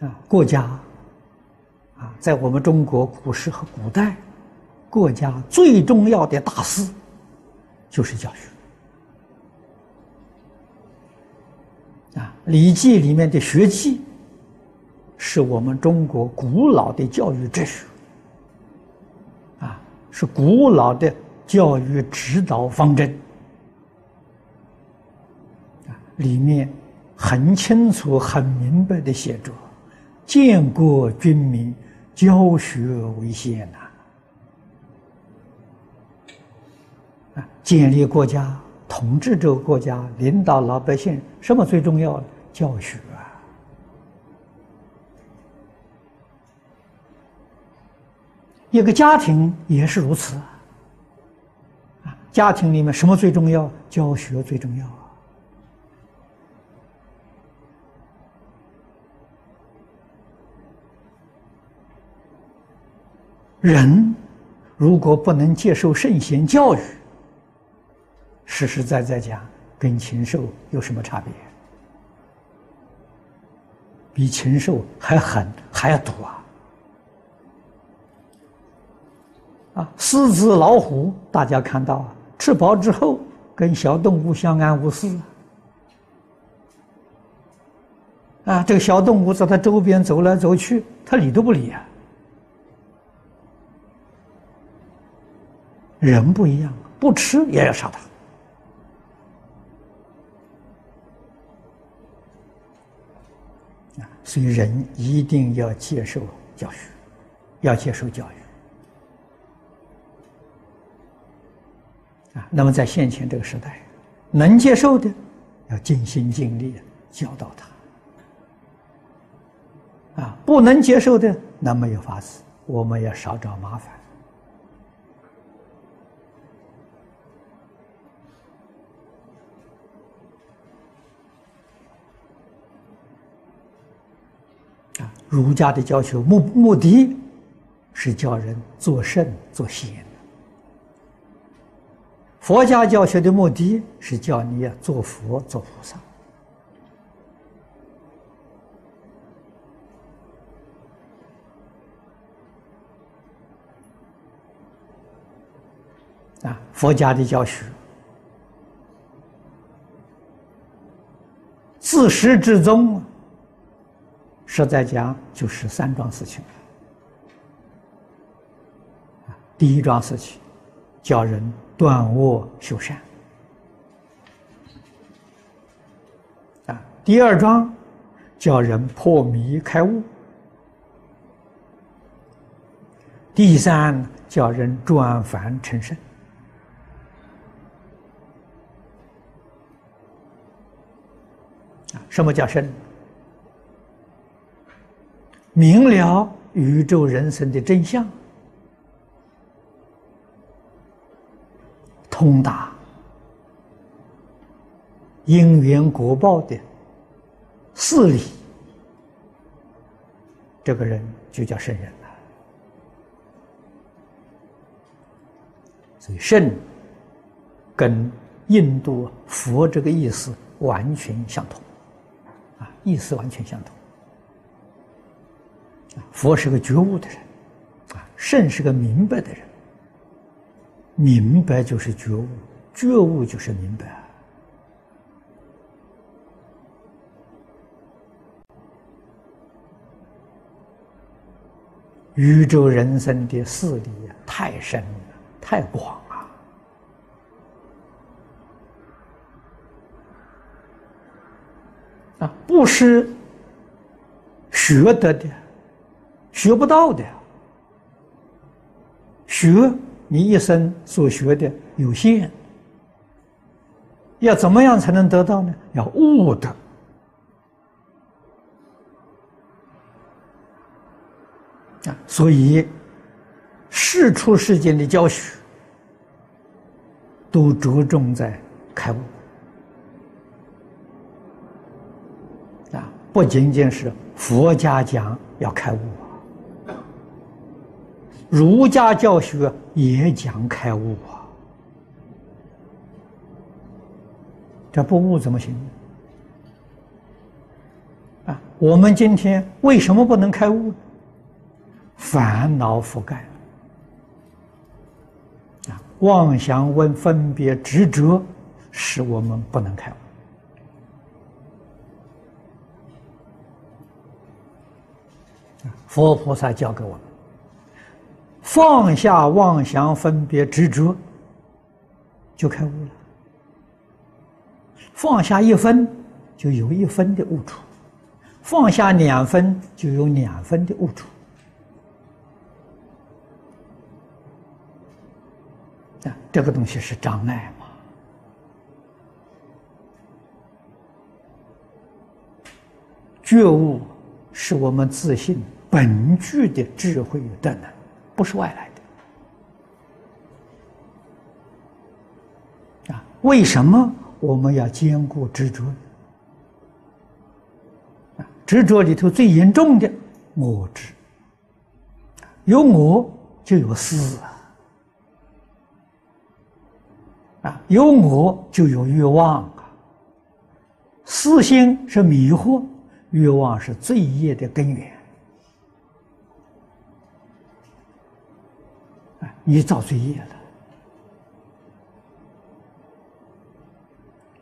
啊，国家啊，在我们中国古时和古代，国家最重要的大事就是教学。啊，《礼记》里面的学记，是我们中国古老的教育哲学，啊，是古老的教育指导方针，啊，里面很清楚、很明白的写着：建国军民，教学为先呐，啊，建立国家。统治这个国家，领导老百姓，什么最重要？教学啊！一个家庭也是如此啊！家庭里面什么最重要？教学最重要人如果不能接受圣贤教育，实实在在讲，跟禽兽有什么差别？比禽兽还狠，还要毒啊！啊，狮子、老虎，大家看到啊，吃饱之后跟小动物相安无事啊。这个小动物在它周边走来走去，它理都不理啊。人不一样，不吃也要杀它。所以，人一定要接受教训，要接受教育啊。那么，在现前这个时代，能接受的，要尽心尽力教导他；啊，不能接受的，那没有法子，我们要少找麻烦。儒家的教学目目的，是教人做圣做贤；佛家教学的目的是教你做佛做菩萨。啊，佛家的教学自始至终。实在讲，就是三桩事情。第一桩事情，叫人断恶修善；啊，第二桩，叫人破迷开悟；第三，叫人转凡成圣。啊，什么叫圣？明了宇宙人生的真相，通达因缘果报的事理，这个人就叫圣人了。所以，圣跟印度佛这个意思完全相同，啊，意思完全相同。佛是个觉悟的人，啊，圣是个明白的人。明白就是觉悟，觉悟就是明白。宇宙人生的事理太深了，太广啊！啊，不是学得的。学不到的，学你一生所学的有限，要怎么样才能得到呢？要悟的啊！所以，世出世间的教学都着重在开悟啊，不仅仅是佛家讲要开悟。儒家教学也讲开悟啊，这不悟怎么行？啊，我们今天为什么不能开悟？烦恼覆盖啊，妄想、问分别、执着，使我们不能开悟。佛菩萨教给我们：放下妄想、分别、执着，就开悟了。放下一分，就有一分的悟处；放下两分，就有两分的悟处。啊，这个东西是障碍嘛？觉悟是我们自信本具的智慧与德能，不是外来的。啊，为什么我们要兼顾执着？执着里头最严重的我执，有我就有私啊。啊，有我就有欲望啊。私心是迷惑，欲望是罪业的根源。你造罪业了。